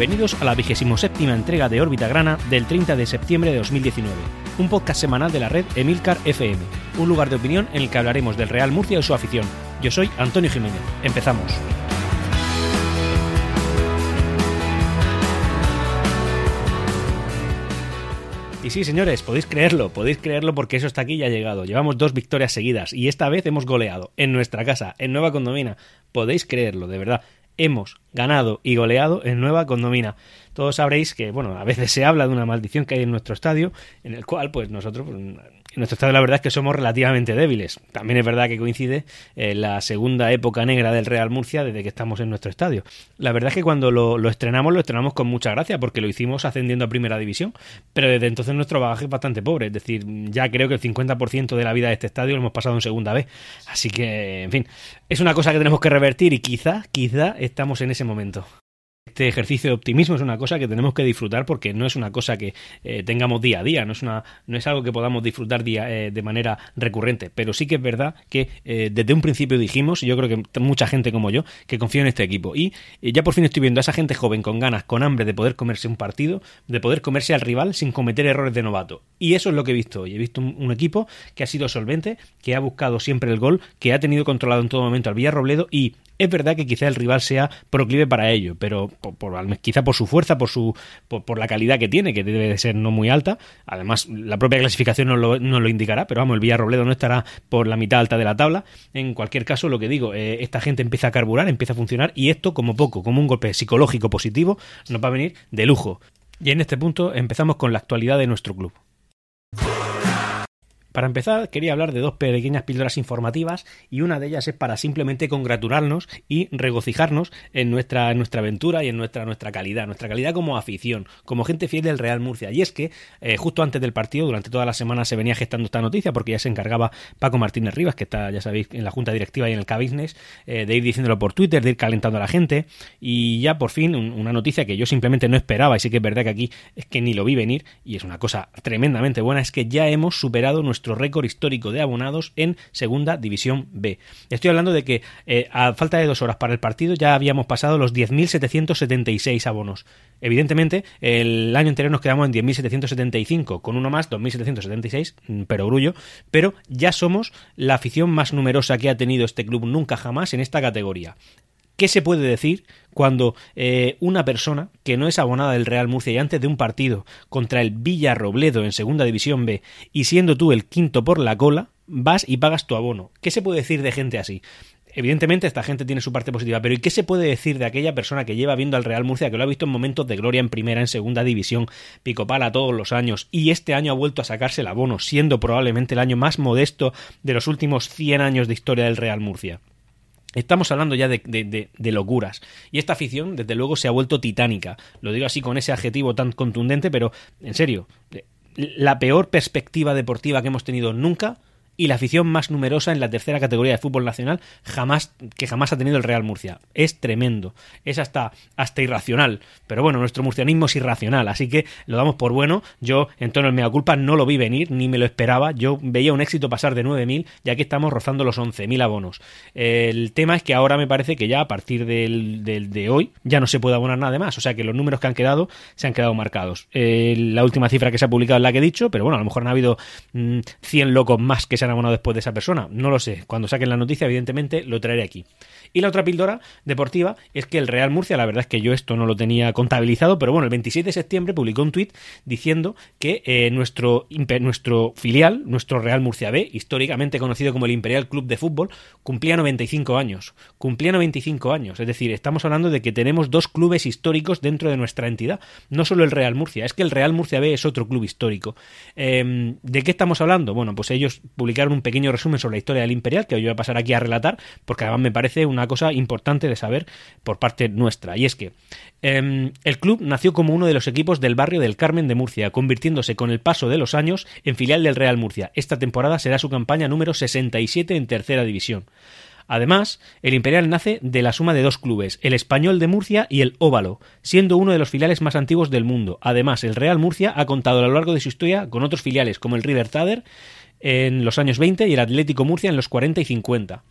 Bienvenidos a la 27 entrega de Órbita Grana del 30 de septiembre de 2019, un podcast semanal de la red Emilcar FM, un lugar de opinión en el que hablaremos del Real Murcia y su afición. Yo soy Antonio Jiménez. Empezamos. Y sí, señores, podéis creerlo, podéis creerlo porque eso está aquí y ha llegado. Llevamos dos victorias seguidas y esta vez hemos goleado en nuestra casa, en Nueva Condomina. Podéis creerlo, de verdad hemos ganado y goleado en Nueva Condomina. Todos sabréis que, bueno, a veces se habla de una maldición que hay en nuestro estadio, en el cual, pues nosotros, pues, en nuestro estado la verdad es que somos relativamente débiles. También es verdad que coincide eh, la segunda época negra del Real Murcia desde que estamos en nuestro estadio. La verdad es que cuando lo, estrenamos, lo estrenamos con mucha gracia porque lo hicimos ascendiendo a primera división, pero desde entonces nuestro bagaje es bastante pobre. Es decir, ya creo que el 50% de la vida de este estadio lo hemos pasado en segunda vez. Así que, en fin, es una cosa que tenemos que revertir y quizá, quizá estamos en ese momento. Este ejercicio de optimismo es una cosa que tenemos que disfrutar porque no es una cosa que eh, tengamos día a día, no es, una, no es algo que podamos disfrutar día, eh, de manera recurrente, pero sí que es verdad que eh, desde un principio dijimos, y yo creo que mucha gente como yo, que confío en este equipo. Y ya por fin estoy viendo a esa gente joven con ganas, con hambre de poder comerse un partido, de poder comerse al rival sin cometer errores de novato. Y eso es lo que he visto hoy. He visto un, equipo que ha sido solvente, que ha buscado siempre el gol, que ha tenido controlado en todo momento al Villarrobledo y es verdad que quizá el rival sea proclive para ello, pero quizá por su fuerza, por, su, por, la calidad que tiene, que debe de ser no muy alta. Además, la propia clasificación no lo, lo indicará, pero vamos, el Villarrobledo no estará por la mitad alta de la tabla. En cualquier caso, lo que digo, eh, esta gente empieza a carburar, empieza a funcionar y esto, como poco, como un golpe psicológico positivo, nos va a venir de lujo. Y en este punto empezamos con la actualidad de nuestro club. Para empezar, quería hablar de dos pequeñas píldoras informativas y una de ellas es para simplemente congratularnos y regocijarnos en nuestra, nuestra aventura y en nuestra, nuestra calidad, nuestra calidad como afición, como gente fiel del Real Murcia. Y es que eh, justo antes del partido, durante toda la semana se venía gestando esta noticia porque ya se encargaba Paco Martínez Rivas, que está, ya sabéis, en la junta directiva y en el K-Business, eh, de ir diciéndolo por Twitter, de ir calentando a la gente. Y ya por fin una noticia que yo simplemente no esperaba. Y sí que es verdad que aquí es que ni lo vi venir y es una cosa tremendamente buena, es que ya hemos superado nuestro nuestro récord histórico de abonados en Segunda División B. Estoy hablando de que eh, a falta de dos horas para el partido ya habíamos pasado los 10.776 abonos. Evidentemente, el año anterior nos quedamos en 10.775, con uno más, 2.776, mm, pero grullo, pero ya somos la afición más numerosa que ha tenido este club nunca jamás en esta categoría. ¿Qué se puede decir cuando eh, una persona que no es abonada del Real Murcia y antes de un partido contra el Villarrobledo en Segunda División B y siendo tú el quinto por la cola, vas y pagas tu abono? ¿Qué se puede decir de gente así? Evidentemente esta gente tiene su parte positiva, pero ¿y qué se puede decir de aquella persona que lleva viendo al Real Murcia, que lo ha visto en momentos de gloria en primera, en segunda división, picopala todos los años, y este año ha vuelto a sacarse el abono, siendo probablemente el año más modesto de los últimos 100 años de historia del Real Murcia? Estamos hablando ya de, locuras. Y esta afición, desde luego, se ha vuelto titánica. Lo digo así con ese adjetivo tan contundente, pero en serio, la peor perspectiva deportiva que hemos tenido nunca y la afición más numerosa en la tercera categoría de fútbol nacional jamás, que jamás ha tenido el Real Murcia. Es tremendo, es hasta, hasta irracional, pero bueno, nuestro murcianismo es irracional, así que lo damos por bueno. Yo, en tono de mea culpa, no lo vi venir, ni me lo esperaba. Yo veía un éxito pasar de 9.000, ya que estamos rozando los 11.000 abonos. El tema es que ahora me parece que ya a partir del, de hoy ya no se puede abonar nada más, o sea que los números que han quedado se han quedado marcados. Eh, la última cifra que se ha publicado es la que he dicho, pero bueno, a lo mejor han habido 100 mm, locos más que se han abonado después de esa persona. No lo sé. Cuando saquen la noticia, evidentemente, lo traeré aquí. Y la otra píldora deportiva es que el Real Murcia, la verdad es que yo esto no lo tenía contabilizado, pero bueno, el 27 de septiembre publicó un tuit diciendo que eh, nuestro, nuestro filial, nuestro Real Murcia B, históricamente conocido como el Imperial Club de Fútbol, cumplía 95 años. Cumplía 95 años. Es decir, estamos hablando de que tenemos dos clubes históricos dentro de nuestra entidad. No solo el Real Murcia, es que el Real Murcia B es otro club histórico. Em, ¿De qué estamos hablando? Bueno, pues ellos publicaron un pequeño resumen sobre la historia del Imperial, que hoy voy a pasar aquí a relatar, porque además me parece una cosa importante de saber por parte nuestra. Y es que em, el club nació como uno de los equipos del barrio del Carmen de Murcia, convirtiéndose con el paso de los años en filial del Real Murcia. Esta temporada será su campaña número 67 en tercera división. Además, el Imperial nace de la suma de dos clubes, el Español de Murcia y el Óvalo, siendo uno de los filiales más antiguos del mundo. Además, el Real Murcia ha contado a lo largo de su historia con otros filiales como el River Tader, en los años 20 y el Atlético Murcia en los 40 y 50.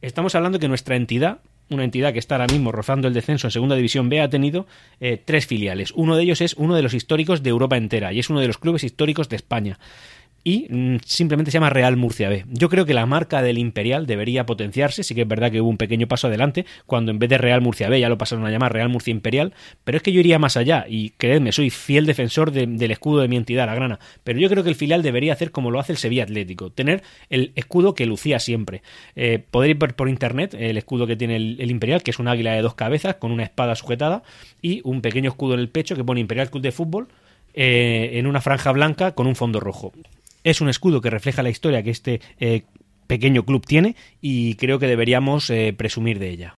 Estamos hablando que nuestra entidad una entidad que está ahora mismo rozando el descenso en Segunda División B, ha tenido eh, tres filiales. Uno de ellos es uno de los históricos de Europa entera y es uno de los clubes históricos de España y mm, simplemente se llama Real Murcia B. Yo creo que la marca del Imperial debería potenciarse, sí que es verdad que hubo un pequeño paso adelante cuando en vez de Real Murcia B ya lo pasaron a llamar Real Murcia Imperial, pero es que yo iría más allá y creedme, soy fiel defensor del escudo de mi entidad, la grana, pero yo creo que el filial debería hacer como lo hace el Sevilla Atlético, tener el escudo que lucía siempre. Eh, podéis ver por internet el escudo que tiene el, Imperial, que es un águila de dos cabezas con una espada sujetada y un pequeño escudo en el pecho que pone Imperial Club de Fútbol eh, en una franja blanca con un fondo rojo. Es un escudo que refleja la historia que este eh, pequeño club tiene y creo que deberíamos eh, presumir de ella.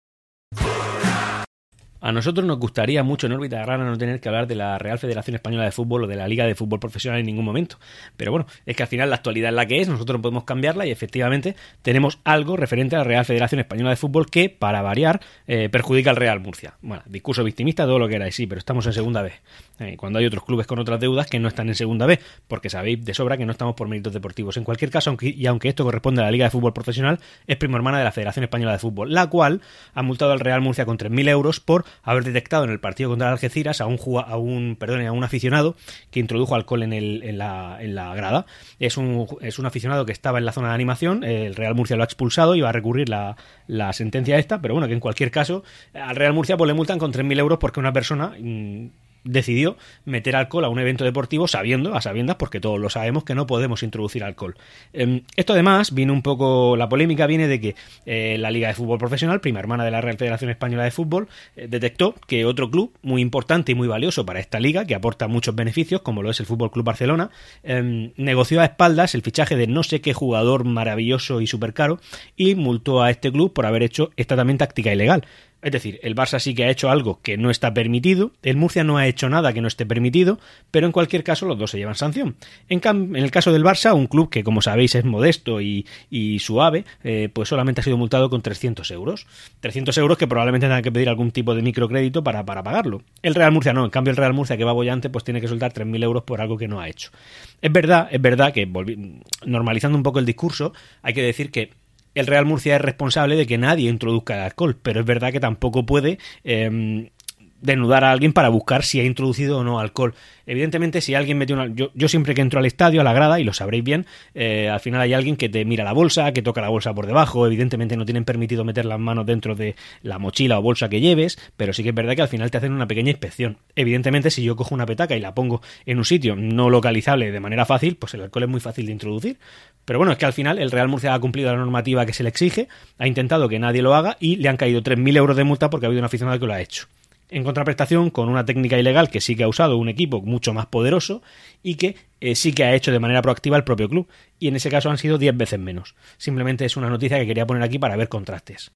A nosotros nos gustaría mucho en órbita grana no tener que hablar de la Real Federación Española de Fútbol o de la Liga de Fútbol Profesional en ningún momento. Pero bueno, es que al final la actualidad es la que es, nosotros no podemos cambiarla y efectivamente tenemos algo referente a la Real Federación Española de Fútbol que, para variar, eh, perjudica al Real Murcia. Bueno, discurso victimista, todo lo que queráis, sí, pero estamos en segunda vez. Eh, cuando hay otros clubes con otras deudas que no están en segunda B, porque sabéis de sobra que no estamos por méritos deportivos. En cualquier caso, aunque, y aunque esto corresponde a la Liga de Fútbol Profesional, es primo hermana de la Federación Española de Fútbol, la cual ha multado al Real Murcia con 3.000 euros por haber detectado en el partido contra Algeciras a un, a un, perdón, a un aficionado que introdujo alcohol en, el, en, la, en la grada. Es un, es un aficionado que estaba en la zona de animación, el Real Murcia lo ha expulsado y va a recurrir la, la sentencia esta, pero bueno, que en cualquier caso al Real Murcia pues le multan con 3.000 euros porque una persona mm, decidió meter alcohol a un evento deportivo sabiendo, a sabiendas, porque todos lo sabemos que no podemos introducir alcohol. Em, esto además viene un poco, la polémica viene de que eh, la Liga de Fútbol Profesional, prima hermana de la Real Federación Española de Fútbol, eh, detectó que otro club muy importante y muy valioso para esta liga, que aporta muchos beneficios, como lo es el Fútbol Club Barcelona, em, negoció a espaldas el fichaje de no sé qué jugador maravilloso y súper caro y multó a este club por haber hecho esta también táctica ilegal. Es decir, el Barça sí que ha hecho algo que no está permitido, el Murcia no ha hecho nada que no esté permitido, pero en cualquier caso los dos se llevan sanción. En, el caso del Barça, un club que como sabéis es modesto y, suave, eh, pues solamente ha sido multado con 300 euros. 300 euros que probablemente tenga que pedir algún tipo de microcrédito para, para pagarlo. El Real Murcia no, en cambio el Real Murcia que va bollante pues tiene que soltar 3.000 euros por algo que no ha hecho. Es verdad, es verdad que normalizando un poco el discurso, hay que decir que el Real Murcia es responsable de que nadie introduzca el alcohol, pero es verdad que tampoco puede em, denudar a alguien para buscar si ha introducido o no alcohol. Evidentemente, si alguien metió una... Yo, yo siempre que entro al estadio, a la grada, y lo sabréis bien, eh, al final hay alguien que te mira la bolsa, que toca la bolsa por debajo, evidentemente no tienen permitido meter las manos dentro de la mochila o bolsa que lleves, pero sí que es verdad que al final te hacen una pequeña inspección. Evidentemente, si yo cojo una petaca y la pongo en un sitio no localizable de manera fácil, pues el alcohol es muy fácil de introducir. Pero bueno, es que al final el Real Murcia ha cumplido la normativa que se le exige, ha intentado que nadie lo haga y le han caído 3.000 euros de multa porque ha habido un aficionado que lo ha hecho en contraprestación con una técnica ilegal que sí que ha usado un equipo mucho más poderoso y que eh, sí que ha hecho de manera proactiva el propio club. Y en ese caso han sido 10 veces menos. Simplemente es una noticia que quería poner aquí para ver contrastes.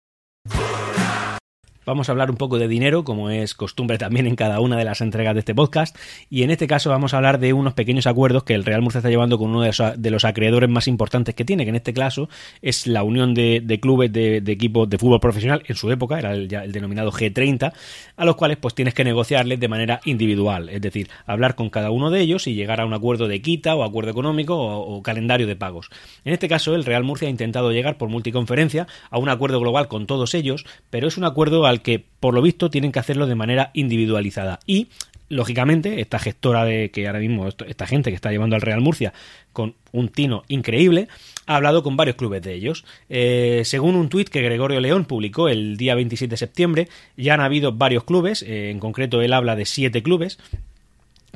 Vamos a hablar un poco de dinero, como es costumbre también en cada una de las entregas de este podcast. Y en este caso vamos a hablar de unos pequeños acuerdos que el Real Murcia está llevando con uno de los, acreedores más importantes que tiene, que en este caso es la unión de, clubes de, equipos de fútbol profesional, en su época era el, denominado G30, a los cuales pues tienes que negociarles de manera individual, es decir, hablar con cada uno de ellos y llegar a un acuerdo de quita o acuerdo económico o, o calendario de pagos. En este caso el Real Murcia ha intentado llegar por multiconferencia a un acuerdo global con todos ellos, pero es un acuerdo al que por lo visto tienen que hacerlo de manera individualizada y lógicamente, esta gestora de que ahora mismo, esta gente que está llevando al Real Murcia con un tino increíble, ha hablado con varios clubes de ellos. Eh, según un tuit que Gregorio León publicó el día 27 de septiembre, ya han habido varios clubes, eh, en concreto él habla de siete clubes,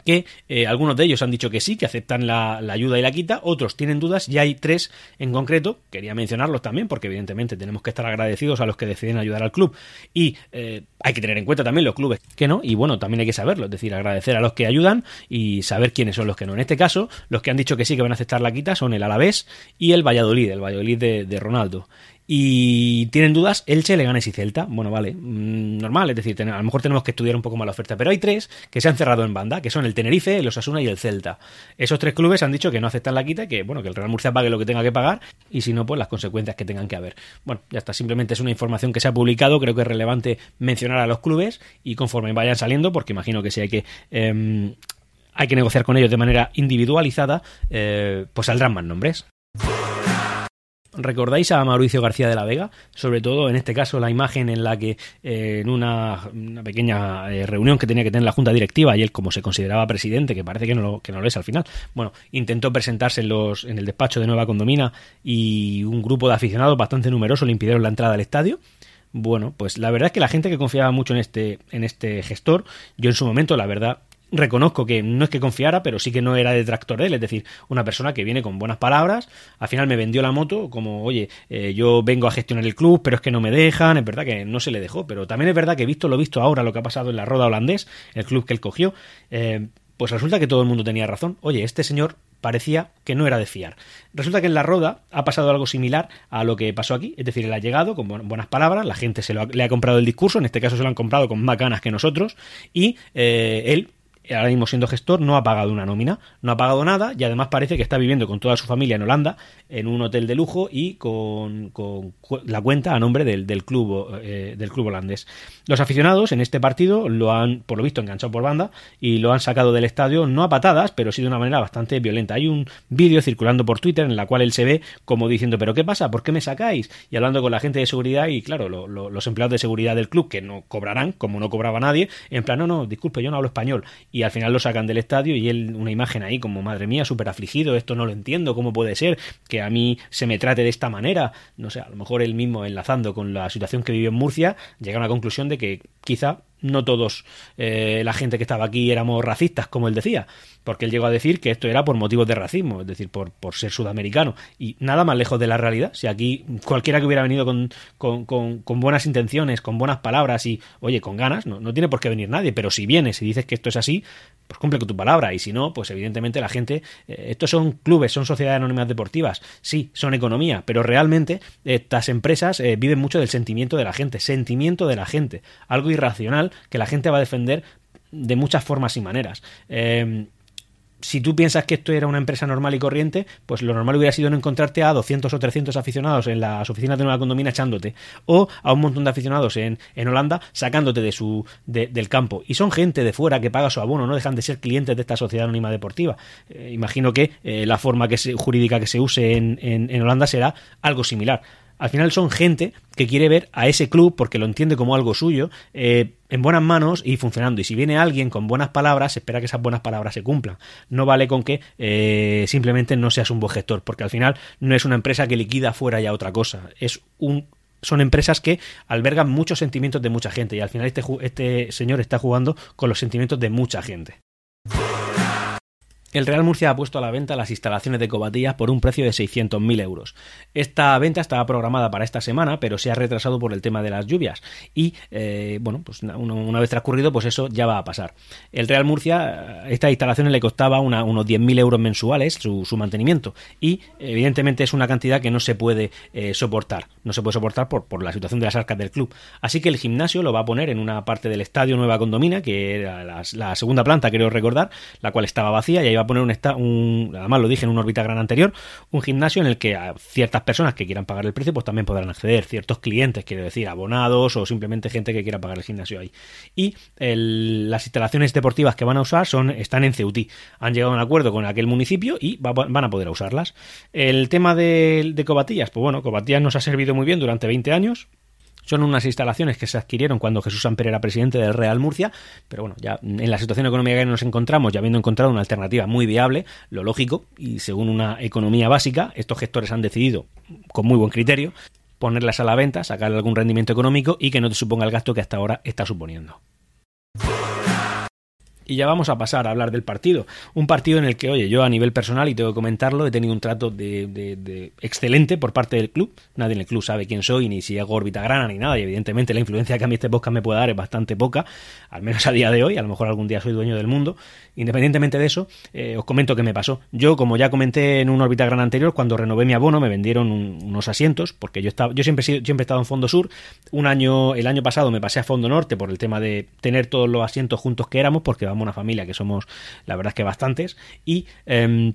que eh, algunos de ellos han dicho que sí, que aceptan la, ayuda y la quita, otros tienen dudas y hay tres en concreto, quería mencionarlos también porque evidentemente tenemos que estar agradecidos a los que deciden ayudar al club y eh, hay que tener en cuenta también los clubes que no y bueno, también hay que saberlo, es decir, agradecer a los que ayudan y saber quiénes son los que no. En este caso, los que han dicho que sí que van a aceptar la quita son el Alavés y el Valladolid, el Valladolid de Ronaldo y tienen dudas Elche, Leganes y Celta. Bueno, vale, mm, normal, es decir, a lo mejor tenemos que estudiar un poco más la oferta, pero hay tres que se han cerrado en banda, que son el Tenerife, el Osasuna y el Celta. Esos tres clubes han dicho que no aceptan la quita, que bueno, que el Real Murcia pague lo que tenga que pagar y si no, pues las consecuencias que tengan que haber. Bueno, ya está, simplemente es una información que se ha publicado, creo que es relevante mencionar a los clubes y conforme vayan saliendo, porque imagino que si hay que... Em, hay que negociar con ellos de manera individualizada, eh, pues saldrán más nombres. ¿Recordáis a Mauricio García de la Vega? Sobre todo en este caso la imagen en la que eh, en una, pequeña eh, reunión que tenía que tener la Junta Directiva y él como se consideraba presidente, que parece que no lo, que no lo es al final, bueno, intentó presentarse en, los, en el despacho de Nueva Condomina y un grupo de aficionados bastante numeroso le impidieron la entrada al estadio. Bueno, pues la verdad es que la gente que confiaba mucho en este, en este gestor, yo en su momento, la verdad, reconozco que no es que confiara, pero sí que no era detractor de él, es decir, una persona que viene con buenas palabras, al final me vendió la moto como, oye, eh, yo vengo a gestionar el club, pero es que no me dejan, es verdad que no se le dejó, pero también es verdad que visto lo visto ahora, lo que ha pasado en la Roda Holandés, el club que él cogió, eh, pues resulta que todo el mundo tenía razón, oye, este señor parecía que no era de fiar. Resulta que en la Roda ha pasado algo similar a lo que pasó aquí, es decir, él ha llegado con buenas palabras, la gente se le ha comprado el discurso, en este caso se lo han comprado con más ganas que nosotros, y eh, él ahora mismo siendo gestor, no ha pagado una nómina, no ha pagado nada y además parece que está viviendo con toda su familia en Holanda, en un hotel de lujo y con, la cuenta a nombre del, del club, eh, del club holandés. Los aficionados en este partido lo han, por lo visto, enganchado por banda y lo han sacado del estadio, no a patadas, pero sí de una manera bastante violenta. Hay un vídeo circulando por Twitter en la cual él se ve como diciendo, pero ¿qué pasa? ¿Por qué me sacáis? Y hablando con la gente de seguridad y claro, los empleados de seguridad del club que no cobrarán, como no cobraba nadie, en plan, no, no, disculpe, yo no hablo español. Y al final lo sacan del estadio y él una imagen ahí como madre mía, súper afligido, esto no lo entiendo, ¿cómo puede ser que a mí se me trate de esta manera? No sé, a lo mejor él mismo enlazando con la situación que vivió en Murcia, llega a la conclusión de que quizá no todos eh, la gente que estaba aquí éramos racistas, como él decía, porque él llegó a decir que esto era por motivos de racismo, es decir, por, por ser sudamericano, y nada más lejos de la realidad. Si aquí cualquiera que hubiera venido con, con, con, buenas intenciones, con buenas palabras y, oye, con ganas, no, no tiene por qué venir nadie, pero si vienes y dices que esto es así, pues cumple con tu palabra, y si no, pues evidentemente la gente, eh, estos son clubes, son sociedades anónimas deportivas, sí, son economía, pero realmente estas empresas eh, viven mucho del sentimiento de la gente, sentimiento de la gente, algo irracional que la gente va a defender de muchas formas y maneras. Eh, si tú piensas que esto era una empresa normal y corriente, pues lo normal hubiera sido no encontrarte a 200 o 300 aficionados en las oficinas de Nueva Condomina echándote, o a un montón de aficionados en, en Holanda sacándote de su, del campo. Y son gente de fuera que paga su abono, no dejan de ser clientes de esta sociedad anónima deportiva. Eh, imagino que eh, la forma que jurídica que se use en, en Holanda será algo similar. Al final son gente que quiere ver a ese club porque lo entiende como algo suyo, eh, en buenas manos y funcionando. Y si viene alguien con buenas palabras, espera que esas buenas palabras se cumplan. No vale con que eh, simplemente no seas un buen gestor, porque al final no es una empresa que liquida fuera ya otra cosa. Es un son empresas que albergan muchos sentimientos de mucha gente y al final este, este señor está jugando con los sentimientos de mucha gente. El Real Murcia ha puesto a la venta las instalaciones de Cobatillas por un precio de 600.000 euros. Esta venta estaba programada para esta semana, pero se ha retrasado por el tema de las lluvias. Y, eh, bueno, pues una, vez transcurrido, pues eso ya va a pasar. El Real Murcia, estas instalaciones le costaba unos 10.000 euros mensuales su, mantenimiento. Y, evidentemente, es una cantidad que no se puede eh, soportar. No se puede soportar por, por la situación de las arcas del club. Así que el gimnasio lo va a poner en una parte del estadio Nueva Condomina, que era la, segunda planta, creo recordar, la cual estaba vacía y a poner un, un, además lo dije en un órbita gran anterior, un gimnasio en el que ciertas personas que quieran pagar el precio, pues también podrán acceder, ciertos clientes, quiero decir, abonados o simplemente gente que quiera pagar el gimnasio ahí. Y las instalaciones deportivas que van a usar son, están en Ceutí. Han llegado a un acuerdo con aquel municipio y van a poder usarlas. El tema de, de Cobatillas, pues bueno, Cobatillas nos ha servido muy bien durante 20 años, son unas instalaciones que se adquirieron cuando Jesús Amper era presidente del Real Murcia, pero bueno, ya en la situación económica que nos encontramos, ya habiendo encontrado una alternativa muy viable, lo lógico, y según una economía básica, estos gestores han decidido, con muy buen criterio, ponerlas a la venta, sacar algún rendimiento económico y que no te suponga el gasto que hasta ahora está suponiendo. Y ya vamos a pasar a hablar del partido. Un partido en el que, oye, yo a nivel personal, y tengo que comentarlo, he tenido un trato de, excelente por parte del club. Nadie en el club sabe quién soy, ni si hago órbita grana, ni nada. Y evidentemente la influencia que a mí este podcast me puede dar es bastante poca, al menos a día de hoy. A lo mejor algún día soy dueño del mundo. Independientemente de eso, eh, os comento qué me pasó. Yo, como ya comenté en un órbita grana anterior, cuando renové mi abono me vendieron unos asientos, porque yo, estaba, yo siempre, siempre he estado en Fondo Sur. Un año, el año pasado me pasé a Fondo Norte por el tema de tener todos los asientos juntos que éramos, porque vamos una familia que somos, la verdad es que bastantes, y... Em,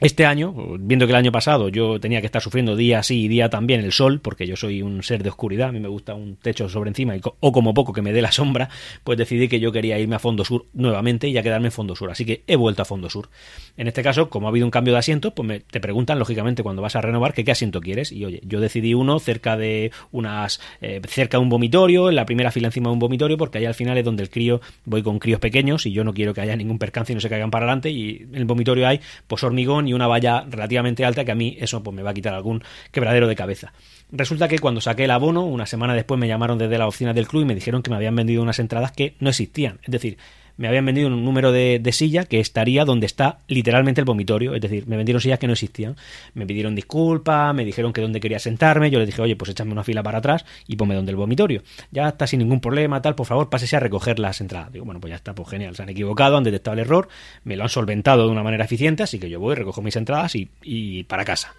este año, viendo que el año pasado yo tenía que estar sufriendo día sí y día también el sol, porque yo soy un ser de oscuridad, a mí me gusta un techo sobre encima o como poco que me dé la sombra, pues decidí que yo quería irme a Fondo Sur nuevamente y ya quedarme en Fondo Sur. Así que he vuelto a Fondo Sur. En este caso, como ha habido un cambio de asiento, pues me, te preguntan lógicamente cuando vas a renovar qué asiento quieres. Y oye, yo decidí uno cerca de unas eh, cerca de un vomitorio, en la primera fila encima de un vomitorio, porque ahí al final es donde el crío, voy con críos pequeños y yo no quiero que haya ningún percance y no se caigan para adelante. Y en el vomitorio hay pues hormigón y una valla relativamente alta que a mí eso pues me va a quitar algún quebradero de cabeza. Resulta que cuando saqué el abono, una semana después me llamaron desde la oficina del club y me dijeron que me habían vendido unas entradas que no existían. Es decir, me habían vendido un número de, silla que estaría donde está literalmente el vomitorio. Es decir, me vendieron sillas que no existían. Me pidieron disculpas, me dijeron que dónde quería sentarme. Yo les dije, oye, pues échame una fila para atrás y ponme donde el vomitorio. Ya está sin ningún problema, tal, por favor, pásese a recoger las entradas. Digo, bueno, pues ya está, pues genial. Se han equivocado, han detectado el error, me lo han solventado de una manera eficiente, así que yo voy, recojo mis entradas y, y para casa.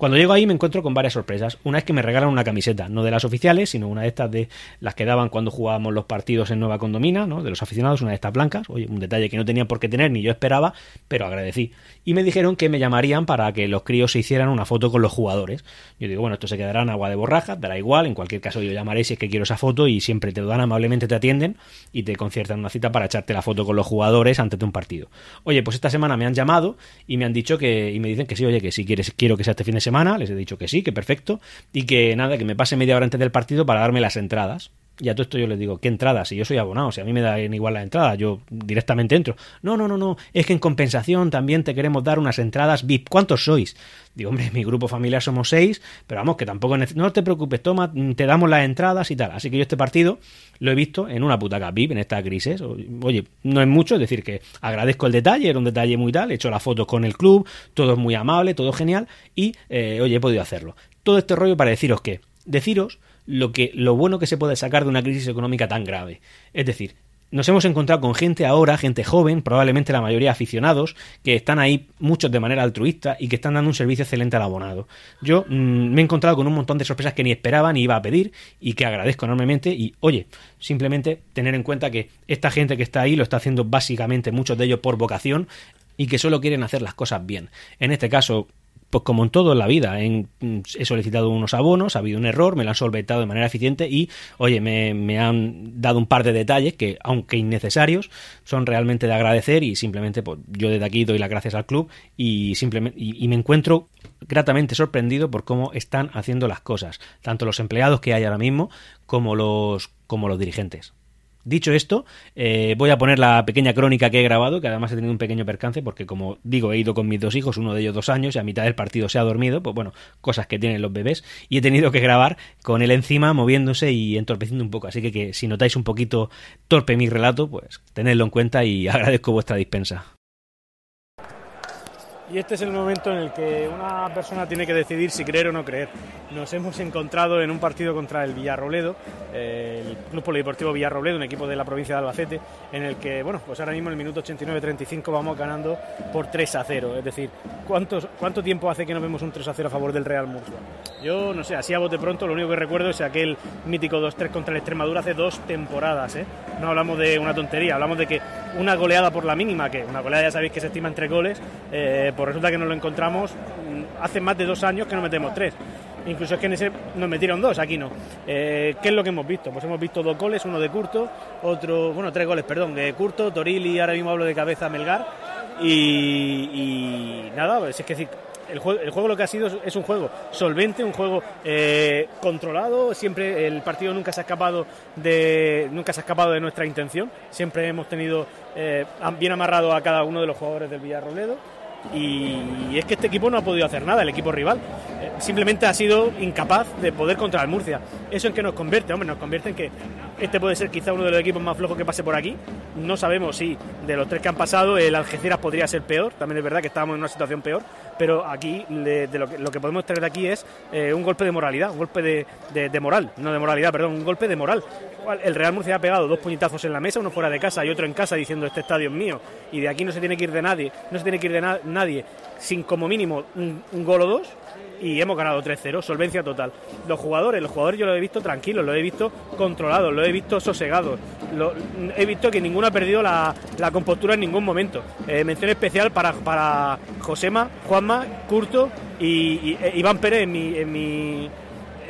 Cuando llego ahí me encuentro con varias sorpresas. Una es que me regalan una camiseta, no de las oficiales, sino una de estas de las que daban cuando jugábamos los partidos en Nueva Condomina, ¿no? De los aficionados, una de estas blancas. Oye, un detalle que no tenía por qué tener ni yo esperaba, pero agradecí. Y me dijeron que me llamarían para que los críos se hicieran una foto con los jugadores. Yo digo, bueno, esto se quedará en agua de borraja, dará igual, en cualquier caso yo llamaré si es que quiero esa foto y siempre te lo dan amablemente, te atienden y te conciertan una cita para echarte la foto con los jugadores antes de un partido. Oye, pues esta semana me han llamado y me han dicho que, y me dicen que sí, oye, que si quieres, quiero que sea este fin de semana, les he dicho que sí, que perfecto, y que nada, que me pase media hora antes del partido para darme las entradas. Y a todo esto yo les digo, ¿qué entradas? Si yo soy abonado, si a mí me da igual la entrada, yo directamente entro. No, no, no, no, es que en compensación también te queremos dar unas entradas VIP. ¿Cuántos sois? Digo, hombre, mi grupo familiar somos seis, pero vamos, que tampoco... No te preocupes, toma, te damos las entradas y tal. Así que yo este partido lo he visto en una puta VIP, en esta crisis. Oye, no es mucho, es decir, que agradezco el detalle, era un detalle muy tal, he hecho las fotos con el club, todo es muy amable, todo genial, y, eh, oye, he podido hacerlo. Todo este rollo para deciros que, deciros lo que lo bueno que se puede sacar de una crisis económica tan grave. Es decir, nos hemos encontrado con gente ahora, gente joven, probablemente la mayoría aficionados, que están ahí muchos de manera altruista y que están dando un servicio excelente al abonado. Yo mm, me he encontrado con un montón de sorpresas que ni esperaba ni iba a pedir y que agradezco enormemente y oye, simplemente tener en cuenta que esta gente que está ahí lo está haciendo básicamente muchos de ellos por vocación y que solo quieren hacer las cosas bien. En este caso, pues como en todo en la vida, he solicitado unos abonos, ha habido un error, me lo han solventado de manera eficiente y, oye, me, han dado un par de detalles que, aunque innecesarios, son realmente de agradecer y simplemente pues, yo desde aquí doy las gracias al club y, simplemente, y me encuentro gratamente sorprendido por cómo están haciendo las cosas, tanto los empleados que hay ahora mismo como los, como los dirigentes. Dicho esto, eh, voy a poner la pequeña crónica que he grabado, que además he tenido un pequeño percance, porque como digo, he ido con mis dos hijos, uno de ellos dos años, y a mitad del partido se ha dormido, pues bueno, cosas que tienen los bebés, y he tenido que grabar con él encima, moviéndose y entorpeciendo un poco. Así que, que si notáis un poquito torpe mi relato, pues tenedlo en cuenta y agradezco vuestra dispensa. Y este es el momento en el que una persona tiene que decidir si creer o no creer. Nos hemos encontrado en un partido contra el Villarrobledo, el Club Polideportivo Villarrobledo, un equipo de la provincia de Albacete, en el que, bueno, pues ahora mismo en el minuto 89-35 vamos ganando por 3 a 0. Es decir, ¿cuántos, ¿cuánto tiempo hace que no vemos un 3 a 0 a favor del Real Murcia? Yo, no sé, así a bote pronto, lo único que recuerdo es aquel mítico 2-3 contra el Extremadura hace dos temporadas, ¿eh? No hablamos de una tontería, hablamos de que una goleada por la mínima, que una goleada ya sabéis que se estima entre goles, eh, pues resulta que nos lo encontramos mm, hace más de dos años que no metemos tres. Incluso es que en ese nos metieron dos, aquí no. Eh, ¿Qué es lo que hemos visto? Pues hemos visto dos goles, uno de Curto, otro, bueno, tres goles, perdón, de Curto, Torili, ahora mismo hablo de cabeza Melgar. Y, nada, pues es que el juego, el juego lo que ha sido es un juego solvente, un juego eh, controlado. Siempre el partido nunca se ha escapado de nunca se ha escapado de nuestra intención. Siempre hemos tenido eh, bien amarrado a cada uno de los jugadores del Villarrobledo y es que este equipo no ha podido hacer nada, el equipo rival. Eh, simplemente ha sido incapaz de poder contra el Murcia. ¿Eso en qué nos convierte? Hombre, nos convierte en que este puede ser quizá uno de los equipos más flojos que pase por aquí. No sabemos si de los tres que han pasado el Algeciras podría ser peor. También es verdad que estábamos en una situación peor. Pero aquí de, lo, que, lo, que, podemos traer de aquí es eh, un golpe de moralidad, un golpe de, de, moral, no de moralidad, perdón, un golpe de moral. El Real Murcia ha pegado dos puñetazos en la mesa, uno fuera de casa y otro en casa diciendo este estadio es mío. Y de aquí no se tiene que ir de nadie, no se tiene que ir de nadie sin como mínimo un, un gol o dos y hemos ganado 3-0, solvencia total. Los jugadores, los jugadores yo lo he visto tranquilos, lo he visto controlados, lo he visto sosegados, he visto que ninguno ha perdido la, compostura en ningún momento. Eh, mención especial para, para Josema, Juanma Curto y, e Iván Pérez en mi, en mi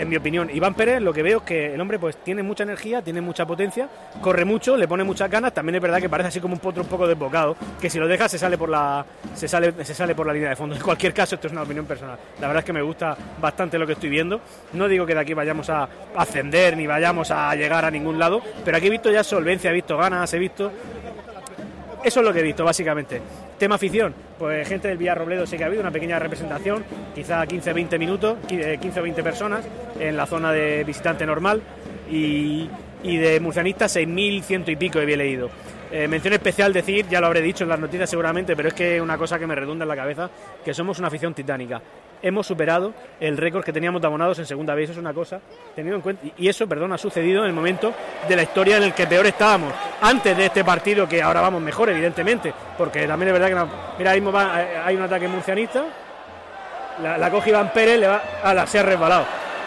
en mi opinión. Iván Pérez, lo que veo es que el hombre pues tiene mucha energía, tiene mucha potencia, corre mucho, le pone muchas ganas, también es verdad que parece así como un potro un poco desbocado, que si lo deja se sale por la se sale se sale por la línea de fondo. En cualquier caso, esto es una opinión personal. La verdad es que me gusta bastante lo que estoy viendo. No digo que de aquí vayamos a ascender ni vayamos a llegar a ningún lado, pero aquí he visto ya solvencia, he visto ganas, he visto eso es lo que he visto, básicamente. Tema afición, pues gente del Villarrobledo sé que ha habido una pequeña representación, quizá 15-20 minutos, 15 o 20 personas en la zona de visitante normal y, de murcianistas 6.100 y pico había leído. Eh, mención especial decir, ya lo habré dicho en las noticias seguramente, pero es que una cosa que me redunda en la cabeza, que somos una afición titánica hemos superado el récord que teníamos de abonados en segunda vez. Eso es una cosa tenido en cuenta. Y eso, perdón, ha sucedido en el momento de la historia en el que peor estábamos. Antes de este partido, que ahora vamos mejor, evidentemente, porque también es verdad que mira, ahí eh, hay un ataque murcianista. La, la coge Iván Pérez, le va. a la, se ha resbalado.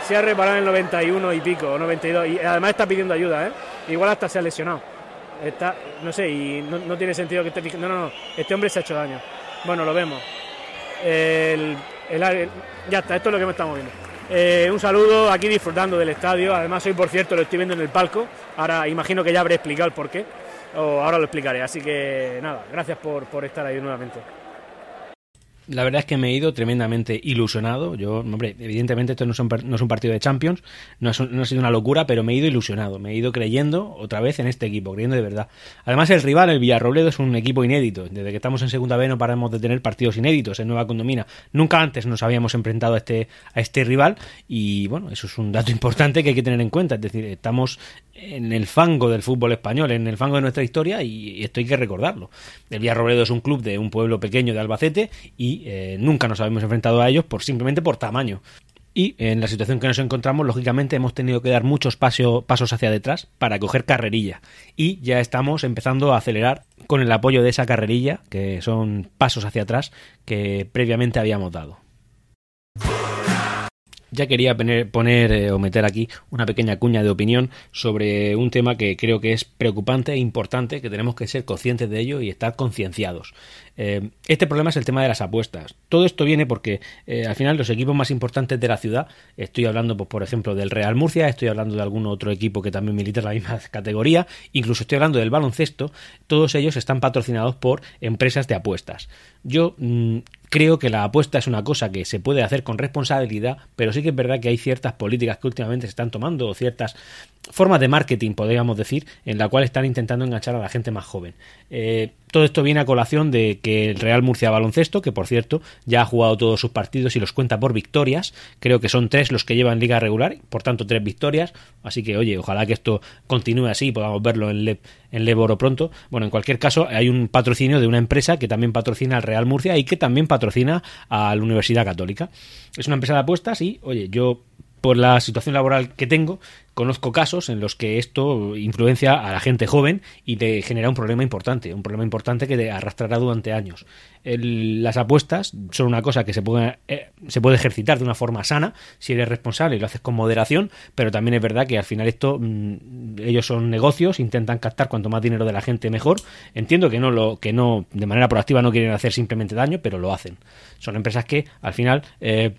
Se ha resbalado en el 91 y pico, 92. Y además está pidiendo ayuda, ¿eh? Igual hasta se ha lesionado. Está, no sé, y no, tiene sentido que esté. No, no, no. Este hombre se ha hecho daño. Bueno, lo vemos. El, ya está, esto es lo que me estamos viendo. Eh, un saludo aquí disfrutando del estadio. Además, hoy, por cierto, lo estoy viendo en el palco. Ahora imagino que ya habré explicado el porqué. O ahora lo explicaré. Así que nada, gracias por, por estar ahí nuevamente. La verdad es que me he ido tremendamente ilusionado. Yo, hombre, evidentemente esto no es un, no es un partido de Champions, no, no, ha sido una locura, pero me he ido ilusionado. Me he ido creyendo otra vez en este equipo, creyendo de verdad. Además, el rival, el Villarrobledo, es un equipo inédito. Desde que estamos en Segunda B no paramos de tener partidos inéditos en Nueva Condomina. Nunca antes nos habíamos enfrentado a este, a este rival y, bueno, eso es un dato importante que hay que tener en cuenta. Es decir, estamos en el fango del fútbol español, en el fango de nuestra historia y esto hay que recordarlo. El Villarrobledo es un club de un pueblo pequeño de Albacete y eh, nunca nos habíamos enfrentado a ellos por simplemente por tamaño. Y en la situación que nos encontramos, lógicamente hemos tenido que dar muchos pasos hacia detrás para coger carrerilla. Y ya estamos empezando a acelerar con el apoyo de esa carrerilla, que son pasos hacia atrás que previamente habíamos dado ya quería poner, eh, o meter aquí una pequeña cuña de opinión sobre un tema que creo que es preocupante e importante, que tenemos que ser conscientes de ello y estar concienciados. Eh, este problema es el tema de las apuestas. Todo esto viene porque eh, al final los equipos más importantes de la ciudad, estoy hablando pues, por ejemplo del Real Murcia, estoy hablando de algún otro equipo que también milita en la misma categoría, incluso estoy hablando del baloncesto, todos ellos están patrocinados por empresas de apuestas. Yo mm, creo que la apuesta es una cosa que se puede hacer con responsabilidad, pero sí que es verdad que hay ciertas políticas que últimamente se están tomando o ciertas formas de marketing, podríamos decir, en la cual están intentando enganchar a la gente más joven. Eh, todo esto viene a colación de que el Real Murcia Baloncesto, que por cierto ya ha jugado todos sus partidos y los cuenta por victorias, creo que son tres los que llevan liga regular, por tanto tres victorias, así que oye, ojalá que esto continúe así y podamos verlo en, Le en Leboro pronto. Bueno, en cualquier caso, hay un patrocinio de una empresa que también patrocina al Real Murcia y que también patrocina a la Universidad Católica. Es una empresa de apuestas y, oye, yo por la situación laboral que tengo, conozco casos en los que esto influencia a la gente joven y te genera un problema importante, un problema importante que te arrastrará durante años. las apuestas son una cosa que se puede, eh, se puede ejercitar de una forma sana si eres responsable y lo haces con moderación, pero también es verdad que al final esto, mm, ellos son negocios, intentan captar cuanto más dinero de la gente mejor. Entiendo que no lo, que no, de manera proactiva no quieren hacer simplemente daño, pero lo hacen. Son empresas que al final eh,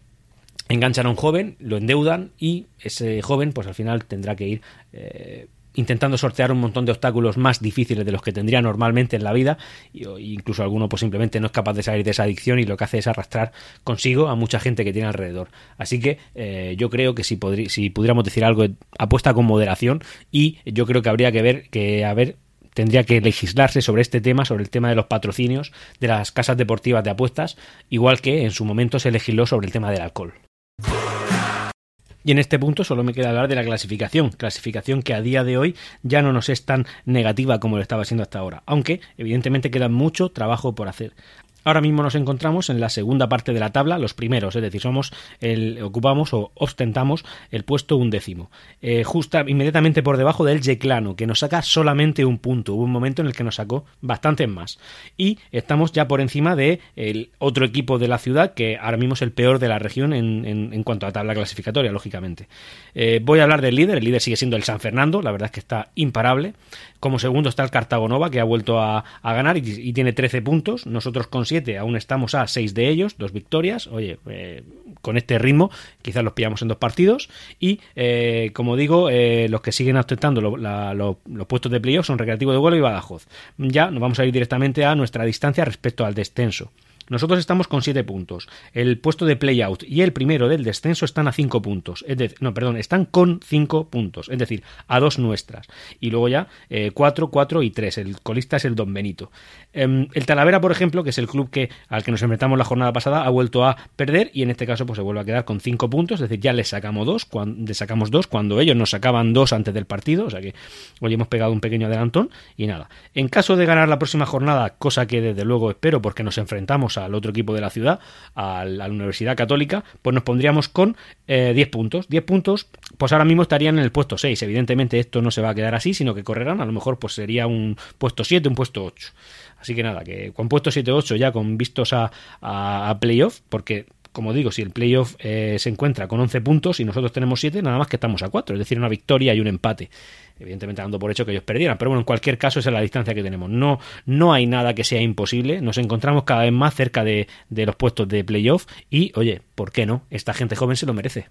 enganchan a un joven, lo endeudan y ese joven pues al final tendrá que ir eh, intentando sortear un montón de obstáculos más difíciles de los que tendría normalmente en la vida e incluso alguno pues simplemente no es capaz de salir de esa adicción y lo que hace es arrastrar consigo a mucha gente que tiene alrededor así que eh, yo creo que si, si pudiéramos decir algo apuesta con moderación y yo creo que habría que ver que a ver tendría que legislarse sobre este tema, sobre el tema de los patrocinios de las casas deportivas de apuestas, igual que en su momento se legisló sobre el tema del alcohol. Y en este punto solo me queda hablar de la clasificación, clasificación que a día de hoy ya no nos es tan negativa como lo estaba siendo hasta ahora, aunque evidentemente queda mucho trabajo por hacer. Ahora mismo nos encontramos en la segunda parte de la tabla, los primeros, es decir, somos el, ocupamos o ostentamos el puesto undécimo, eh, justa inmediatamente por debajo del Yeclano, que nos saca solamente un punto. Hubo un momento en el que nos sacó bastantes más. Y estamos ya por encima de el otro equipo de la ciudad, que ahora mismo es el peor de la región en, en, cuanto a tabla clasificatoria, lógicamente. Eh, voy a hablar del líder, el líder sigue siendo el San Fernando, la verdad es que está imparable. Como segundo está el Cartagonova, que ha vuelto a, ganar y, tiene 13 puntos. Nosotros con siete, aún estamos a seis de ellos, dos victorias. Oye, eh, con este ritmo, quizás los pillamos en dos partidos. Y eh, como digo, eh, los que siguen ostentando los puestos de playoff son Recreativo de Huelva y Badajoz. Ya nos vamos a ir directamente a nuestra distancia respecto al descenso. Nosotros estamos con 7 puntos. El puesto de playout y el primero del descenso están a 5 puntos. Es decir, no, perdón, están con 5 puntos. Es decir, a dos nuestras. Y luego ya 4, eh, 4 y 3. El colista es el Don Benito. Em, el Talavera, por ejemplo, que es el club que al que nos enfrentamos la jornada pasada, ha vuelto a perder y en este caso pues se vuelve a quedar con 5 puntos. Es decir, ya le sacamos 2 cuando, le sacamos dos cuando ellos nos sacaban 2 antes del partido. O sea que hoy hemos pegado un pequeño adelantón y nada. En caso de ganar la próxima jornada, cosa que desde luego espero porque nos enfrentamos al otro equipo de la ciudad, a la Universidad Católica, pues nos pondríamos con 10 eh, puntos. 10 puntos, pues ahora mismo estarían en el puesto 6. Evidentemente esto no se va a quedar así, sino que correrán, a lo mejor pues sería un puesto 7, un puesto 8. Así que nada, que con puesto 7-8 ya con vistos a, a, playoff, porque como digo, si el playoff eh, se encuentra con 11 puntos y nosotros tenemos 7, nada más que estamos a 4, es decir, una victoria y un empate evidentemente dando por hecho que ellos perdieran, pero bueno, en cualquier caso esa es la distancia que tenemos. No, no hay nada que sea imposible, nos encontramos cada vez más cerca de, de los puestos de playoff y, oye, ¿por qué no? Esta gente joven se lo merece.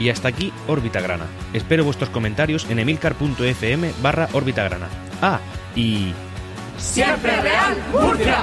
Y hasta aquí Órbita Grana. Espero vuestros comentarios en emilcar.fm barra Órbita Grana. Ah, y... ¡Siempre Real Murcia!